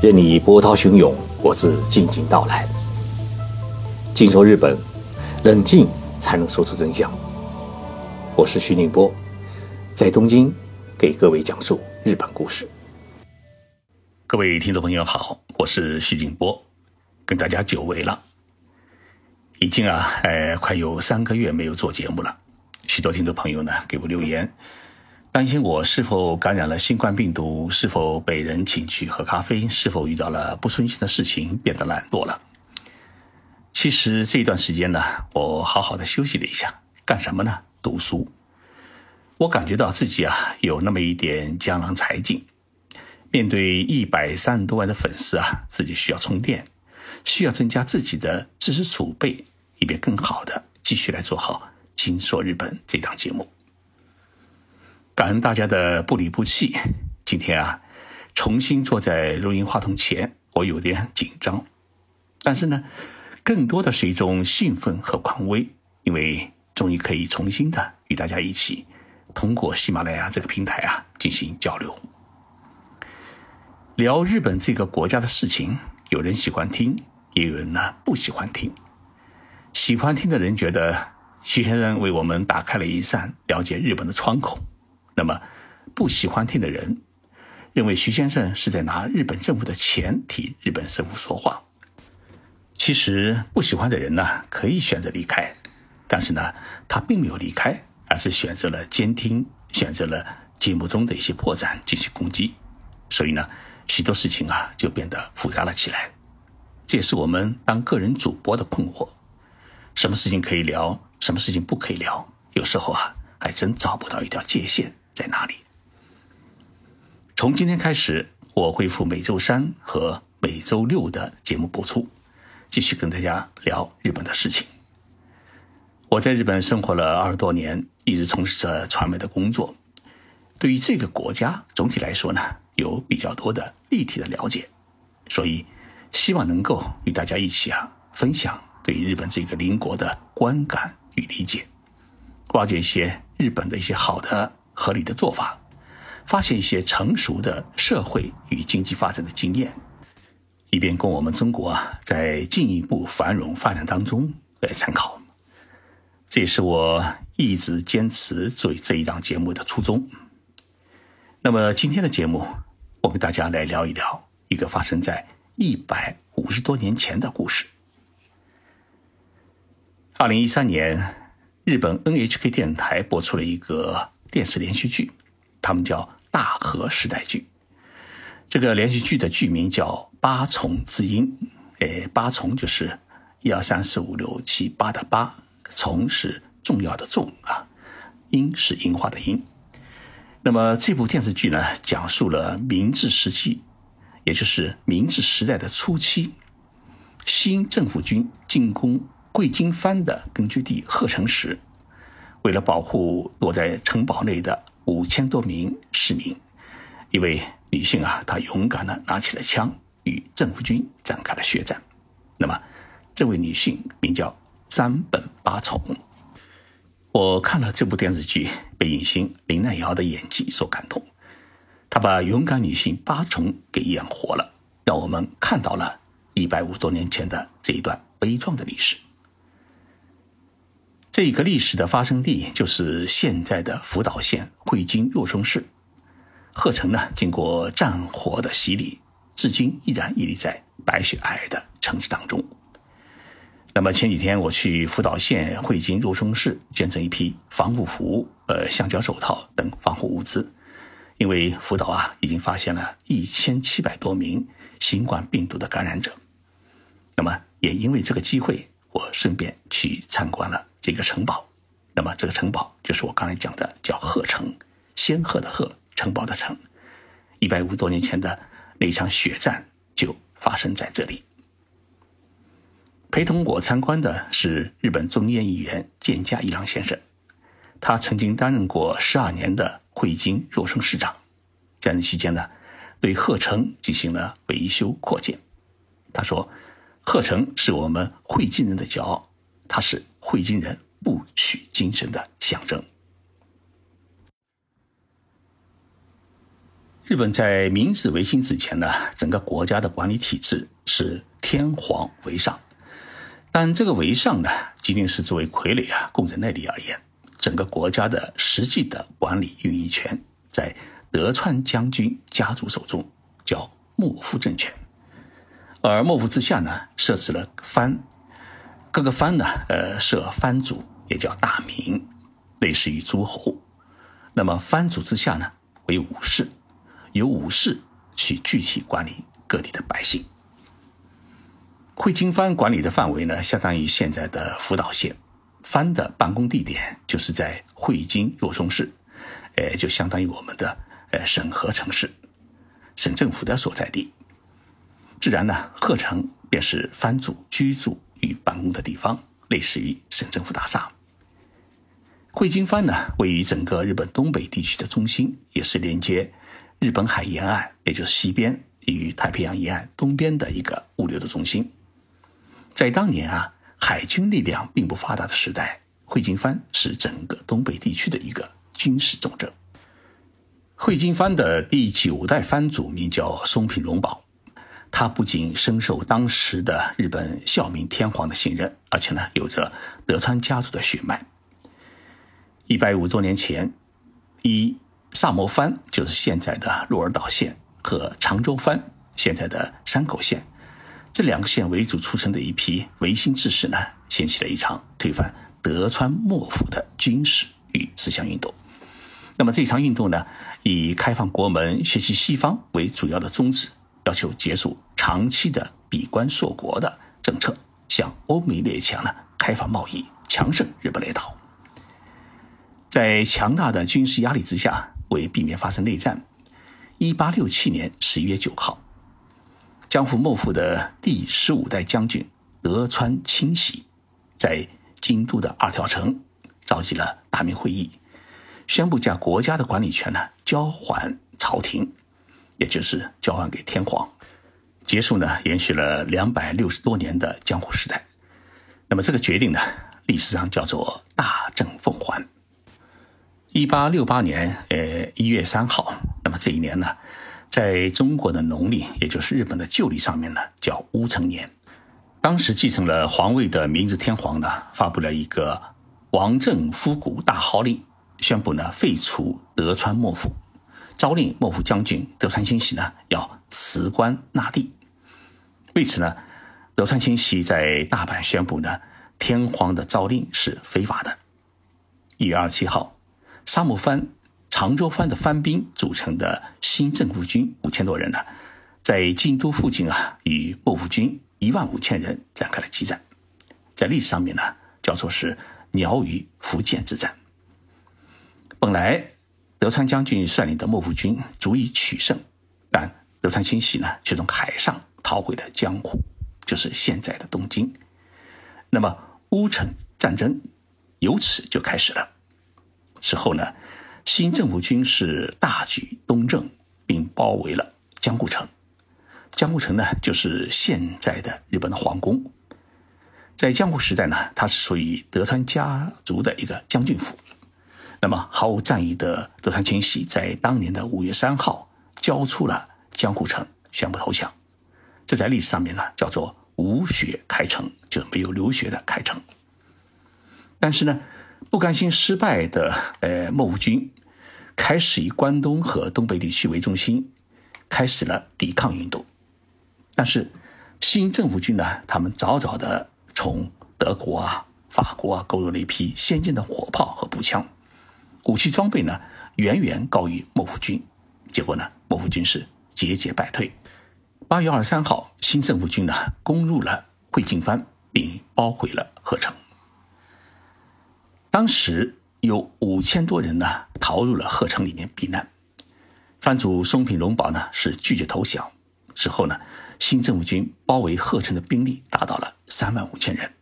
任你波涛汹涌，我自静静到来。静说日本，冷静才能说出真相。我是徐宁波，在东京给各位讲述日本故事。各位听众朋友好，我是徐宁波，跟大家久违了，已经啊，呃，快有三个月没有做节目了。许多听众朋友呢给我留言。担心我是否感染了新冠病毒，是否被人请去喝咖啡，是否遇到了不顺心的事情，变得懒惰了。其实这一段时间呢，我好好的休息了一下，干什么呢？读书。我感觉到自己啊，有那么一点江郎才尽。面对一百三十多万的粉丝啊，自己需要充电，需要增加自己的知识储备，以便更好的继续来做好《金说日本》这档节目。感恩大家的不离不弃。今天啊，重新坐在录音话筒前，我有点紧张，但是呢，更多的是一种兴奋和狂威，因为终于可以重新的与大家一起通过喜马拉雅这个平台啊进行交流，聊日本这个国家的事情。有人喜欢听，也有人呢不喜欢听。喜欢听的人觉得徐先生为我们打开了一扇了解日本的窗口。那么，不喜欢听的人认为徐先生是在拿日本政府的钱替日本政府说话。其实，不喜欢的人呢，可以选择离开，但是呢，他并没有离开，而是选择了监听，选择了节目中的一些破绽进行攻击。所以呢，许多事情啊就变得复杂了起来。这也是我们当个人主播的困惑：什么事情可以聊，什么事情不可以聊？有时候啊，还真找不到一条界限。在哪里？从今天开始，我恢复每周三和每周六的节目播出，继续跟大家聊日本的事情。我在日本生活了二十多年，一直从事着传媒的工作，对于这个国家总体来说呢，有比较多的立体的了解，所以希望能够与大家一起啊，分享对日本这个邻国的观感与理解，挖掘一些日本的一些好的。合理的做法，发现一些成熟的社会与经济发展的经验，以便供我们中国啊在进一步繁荣发展当中来参考。这也是我一直坚持做这一档节目的初衷。那么今天的节目，我跟大家来聊一聊一个发生在一百五十多年前的故事。二零一三年，日本 NHK 电台播出了一个。电视连续剧，他们叫《大河时代剧》。这个连续剧的剧名叫《八重之音》。哎，八重就是一二三四五六七八的八，重是重要的重啊，音是樱花的樱。那么这部电视剧呢，讲述了明治时期，也就是明治时代的初期，新政府军进攻贵金藩的根据地鹤城时。为了保护躲在城堡内的五千多名市民，一位女性啊，她勇敢地拿起了枪，与政府军展开了血战。那么，这位女性名叫山本八重。我看了这部电视剧，被影星林奈瑶的演技所感动。她把勇敢女性八重给演活了，让我们看到了一百五十多年前的这一段悲壮的历史。这个历史的发生地就是现在的福岛县会津若松市。鹤城呢，经过战火的洗礼，至今依然屹立在白雪皑皑的城市当中。那么前几天我去福岛县会津若松市捐赠一批防护服、呃橡胶手套等防护物资，因为福岛啊已经发现了一千七百多名新冠病毒的感染者。那么也因为这个机会，我顺便去参观了。这个城堡，那么这个城堡就是我刚才讲的叫鹤城，仙鹤的鹤，城堡的城。一百五十多年前的那场血战就发生在这里。陪同我参观的是日本众议院议员建家一郎先生，他曾经担任过十二年的会津若松市长，在任期间呢，对鹤城进行了维修扩建。他说：“鹤城是我们会津人的骄傲，它是。”汇金人不取精神的象征。日本在明治维新之前呢，整个国家的管理体制是天皇为上，但这个为上呢，仅仅是作为傀儡啊，供在那里而言，整个国家的实际的管理运营权在德川将军家族手中，叫幕府政权。而幕府之下呢，设置了藩，各个藩呢，呃，设藩主，也叫大名，类似于诸侯。那么藩主之下呢，为武士。由武士去具体管理各地的百姓。会津藩管理的范围呢，相当于现在的福岛县。藩的办公地点就是在会津若松市，呃，就相当于我们的呃审核城市，省政府的所在地。自然呢，鹤城便是藩主居住与办公的地方，类似于省政府大厦。会津藩呢，位于整个日本东北地区的中心，也是连接。日本海沿岸，也就是西边与太平洋沿岸东边的一个物流的中心，在当年啊，海军力量并不发达的时代，会津藩是整个东北地区的一个军事重镇。会津藩的第九代藩主名叫松平荣保，他不仅深受当时的日本孝明天皇的信任，而且呢，有着德川家族的血脉。一百五多年前，以。萨摩藩就是现在的鹿儿岛县和长州藩现在的山口县，这两个县为主促成的一批维新志士呢，掀起了一场推翻德川幕府的军事与思想运动。那么这场运动呢，以开放国门、学习西方为主要的宗旨，要求结束长期的闭关锁国的政策，向欧美列强呢开放贸易，强盛日本列岛。在强大的军事压力之下。为避免发生内战，一八六七年十一月九号，江户幕府的第十五代将军德川清喜在京都的二条城召集了大明会议，宣布将国家的管理权呢交还朝廷，也就是交还给天皇，结束呢延续了两百六十多年的江户时代。那么这个决定呢，历史上叫做大政奉还。一八六八年，呃，一月三号，那么这一年呢，在中国的农历，也就是日本的旧历上面呢，叫戊辰年。当时继承了皇位的明治天皇呢，发布了一个王政复古大号令，宣布呢废除德川幕府，诏令幕府将军德川清喜呢要辞官纳帝。为此呢，德川清喜在大阪宣布呢，天皇的诏令是非法的。一月二十七号。沙木藩、长州藩的藩兵组成的新政府军五千多人呢，在京都附近啊，与幕府军一万五千人展开了激战，在历史上面呢，叫做是鸟羽伏见之战。本来德川将军率领的幕府军足以取胜，但德川清喜呢，却从海上逃回了江户，就是现在的东京。那么乌城战争由此就开始了。之后呢，新政府军是大举东征，并包围了江户城。江户城呢，就是现在的日本的皇宫。在江户时代呢，它是属于德川家族的一个将军府。那么毫无战意的德川清喜，在当年的五月三号交出了江户城，宣布投降。这在历史上面呢，叫做无血开城，就没有流血的开城。但是呢。不甘心失败的呃幕府军，开始以关东和东北地区为中心，开始了抵抗运动。但是新政府军呢，他们早早的从德国啊、法国啊购入了一批先进的火炮和步枪，武器装备呢远远高于幕府军。结果呢，幕府军是节节败退。八月二十三号，新政府军呢攻入了会津藩，并包围了鹤城。当时有五千多人呢，逃入了鹤城里面避难。藩主松平荣保呢是拒绝投降。之后呢，新政府军包围鹤城的兵力达到了三万五千人。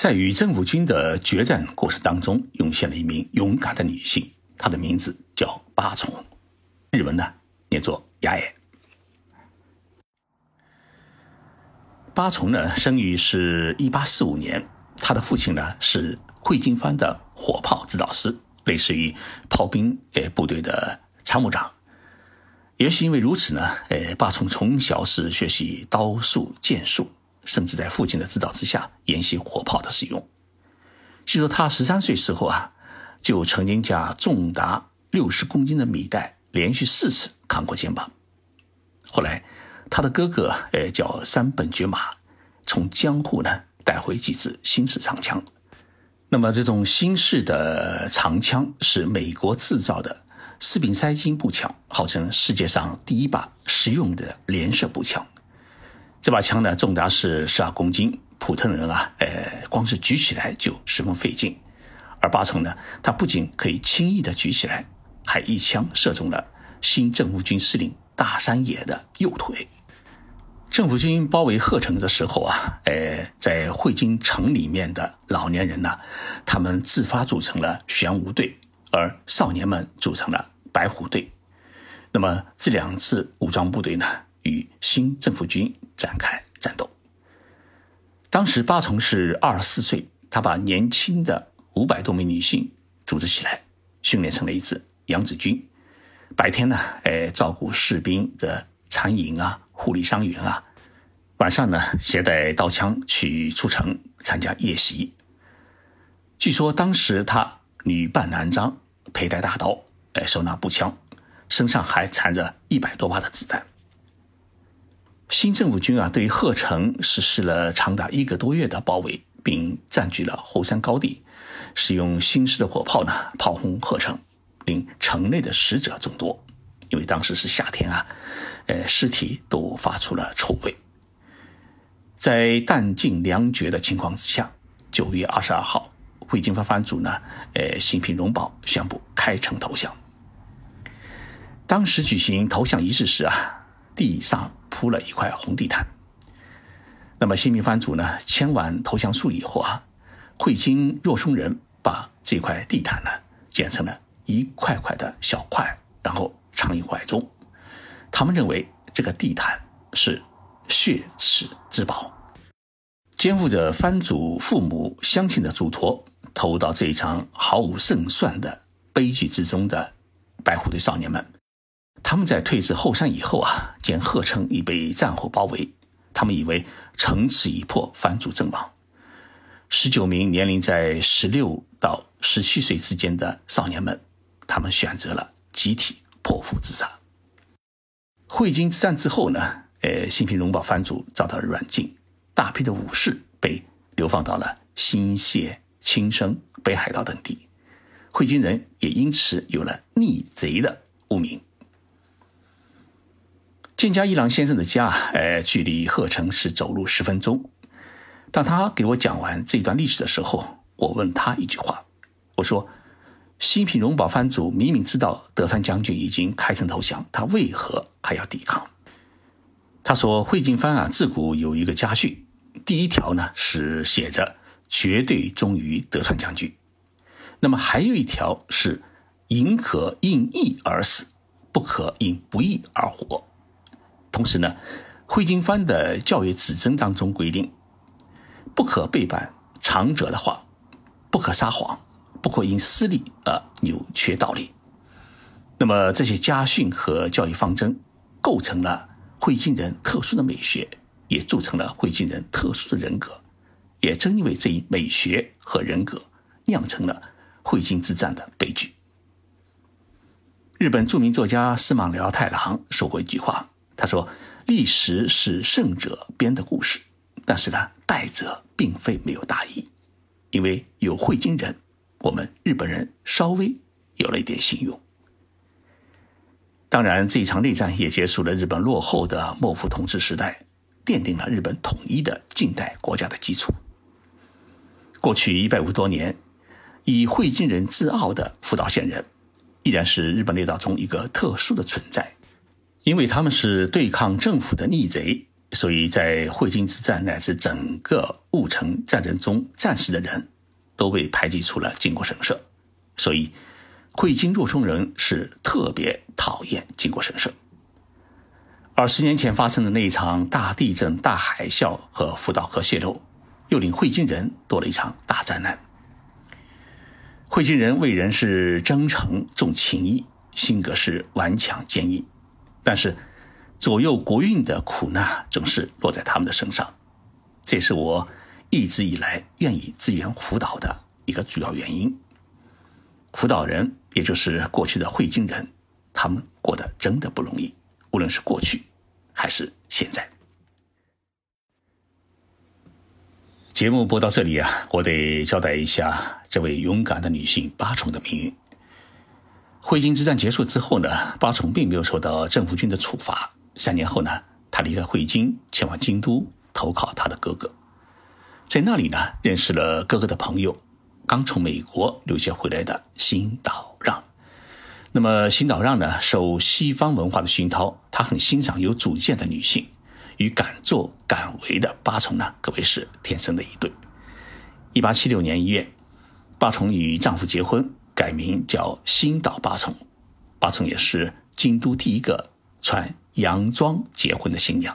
在与政府军的决战过程当中，涌现了一名勇敢的女性，她的名字叫八重，日文呢念作雅野。八重呢生于是一八四五年，她的父亲呢是。会津藩的火炮指导师，类似于炮兵诶部队的参谋长。也是因为如此呢，诶，巴从从小是学习刀术剑术，甚至在父亲的指导之下研习火炮的使用。据说他十三岁时候啊，就曾经将重达六十公斤的米袋连续四次扛过肩膀。后来，他的哥哥呃叫山本觉马，从江户呢带回几支新式长枪。那么这种新式的长枪是美国制造的。斯宾塞金步枪号称世界上第一把实用的连射步枪。这把枪呢，重达是十二公斤，普通人啊，呃，光是举起来就十分费劲。而八重呢，他不仅可以轻易的举起来，还一枪射中了新政府军司令大山野的右腿。政府军包围鹤城的时候啊，呃，在汇金城里面的老年人呢，他们自发组成了玄武队。而少年们组成了白虎队，那么这两支武装部队呢，与新政府军展开战斗。当时八重是二十四岁，他把年轻的五百多名女性组织起来，训练成了一支扬子军。白天呢，哎，照顾士兵的餐饮啊，护理伤员啊；晚上呢，携带刀枪去出城参加夜袭。据说当时他。女扮男装，佩戴大刀，哎，手拿步枪，身上还缠着一百多发的子弹。新政府军啊，对于鹤城实施了长达一个多月的包围，并占据了后山高地，使用新式的火炮呢炮轰鹤城，令城内的死者众多。因为当时是夏天啊，呃，尸体都发出了臭味。在弹尽粮绝的情况之下，九月二十二号。汇金藩藩主呢，呃，新平荣保宣布开城投降。当时举行投降仪式时啊，地上铺了一块红地毯。那么新民藩主呢，签完投降书以后啊，会经若松人把这块地毯呢剪成了一块块的小块，然后藏于怀中。他们认为这个地毯是血耻之宝，肩负着藩主父母乡亲的嘱托。投入到这一场毫无胜算的悲剧之中的白虎队少年们，他们在退至后山以后啊，见鹤城已被战火包围，他们以为城池已破，藩主阵亡。十九名年龄在十六到十七岁之间的少年们，他们选择了集体破腹自杀。汇金之战之后呢，呃，新平荣保藩主遭到软禁，大批的武士被流放到了新泻。青生、北海道等地，汇金人也因此有了逆贼的污名。建家一郎先生的家，呃，距离鹤城是走路十分钟。当他给我讲完这段历史的时候，我问他一句话：“我说，西平荣保藩主明明知道德川将军已经开城投降，他为何还要抵抗？”他说：“汇金藩啊，自古有一个家训，第一条呢是写着。”绝对忠于德川将军。那么还有一条是：宁可因义而死，不可因不义而活。同时呢，汇金藩的教育指针当中规定，不可背叛长者的话，不可撒谎，不可因私利而扭曲道理。那么这些家训和教育方针，构成了汇金人特殊的美学，也铸成了汇金人特殊的人格。也正因为这一美学和人格，酿成了汇金之战的悲剧。日本著名作家司马辽太郎说过一句话，他说：“历史是胜者编的故事，但是呢，败者并非没有大义，因为有汇金人，我们日本人稍微有了一点信用。”当然，这一场内战也结束了日本落后的幕府统治时代，奠定了日本统一的近代国家的基础。过去一百五十多年，以汇金人自傲的福岛县人，依然是日本列岛中一个特殊的存在。因为他们是对抗政府的逆贼，所以在汇金之战乃至整个戊辰战争中战死的人，都被排挤出了靖国神社。所以，汇金若冲人是特别讨厌靖国神社。而十年前发生的那一场大地震、大海啸和福岛核泄漏。又令汇金人多了一场大灾难。汇金人为人是真诚重情义，性格是顽强坚毅。但是左右国运的苦难总是落在他们的身上，这是我一直以来愿意支援辅导的一个主要原因。辅导人，也就是过去的汇金人，他们过得真的不容易，无论是过去还是现在。节目播到这里啊，我得交代一下这位勇敢的女性八重的命运。汇金之战结束之后呢，八重并没有受到政府军的处罚。三年后呢，他离开汇金，前往京都投靠他的哥哥，在那里呢，认识了哥哥的朋友，刚从美国留学回来的新岛让。那么新岛让呢，受西方文化的熏陶，他很欣赏有主见的女性。与敢作敢为的八重呢，可谓是天生的一对。一八七六年一月，八重与丈夫结婚，改名叫新岛八重。八重也是京都第一个穿洋装结婚的新娘。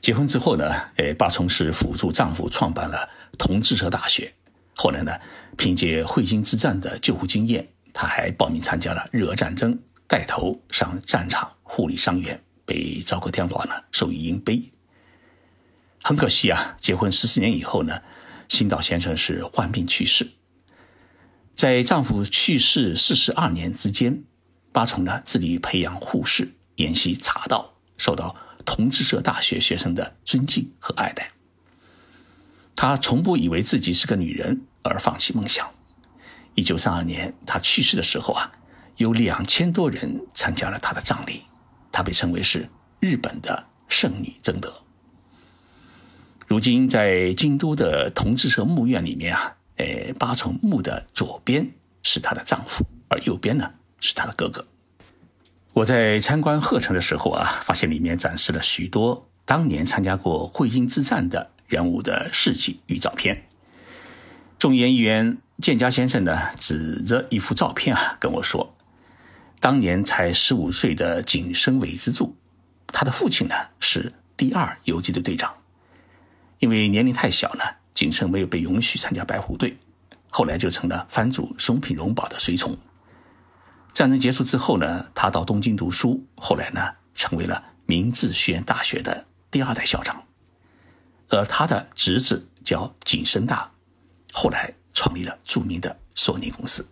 结婚之后呢，呃，八重是辅助丈夫创办了同志社大学。后来呢，凭借彗星之战的救护经验，他还报名参加了日俄战争，带头上战场护理伤员。被昭和天皇呢授予银杯。很可惜啊，结婚十四年以后呢，新岛先生是患病去世。在丈夫去世四十二年之间，八重呢致力于培养护士，研习茶道，受到同志社大学学生的尊敬和爱戴。她从不以为自己是个女人而放弃梦想。一九三二年她去世的时候啊，有两千多人参加了她的葬礼。她被称为是日本的圣女贞德。如今在京都的同志社墓院里面啊，呃，八重墓的左边是她的丈夫，而右边呢是她的哥哥。我在参观鹤城的时候啊，发现里面展示了许多当年参加过会阴之战的人物的事迹与照片。众议员建家先生呢，指着一幅照片啊，跟我说。当年才十五岁的井深尾之助，他的父亲呢是第二游击队队长。因为年龄太小呢，井深没有被允许参加白虎队，后来就成了藩主松平荣保的随从。战争结束之后呢，他到东京读书，后来呢成为了明治学院大学的第二代校长。而他的侄子叫景深大，后来创立了著名的索尼公司。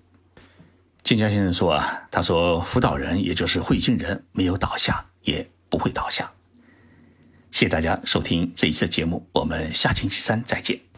金家先生说啊，他说辅导人也就是汇金人没有倒下，也不会倒下。谢谢大家收听这一次的节目，我们下星期三再见。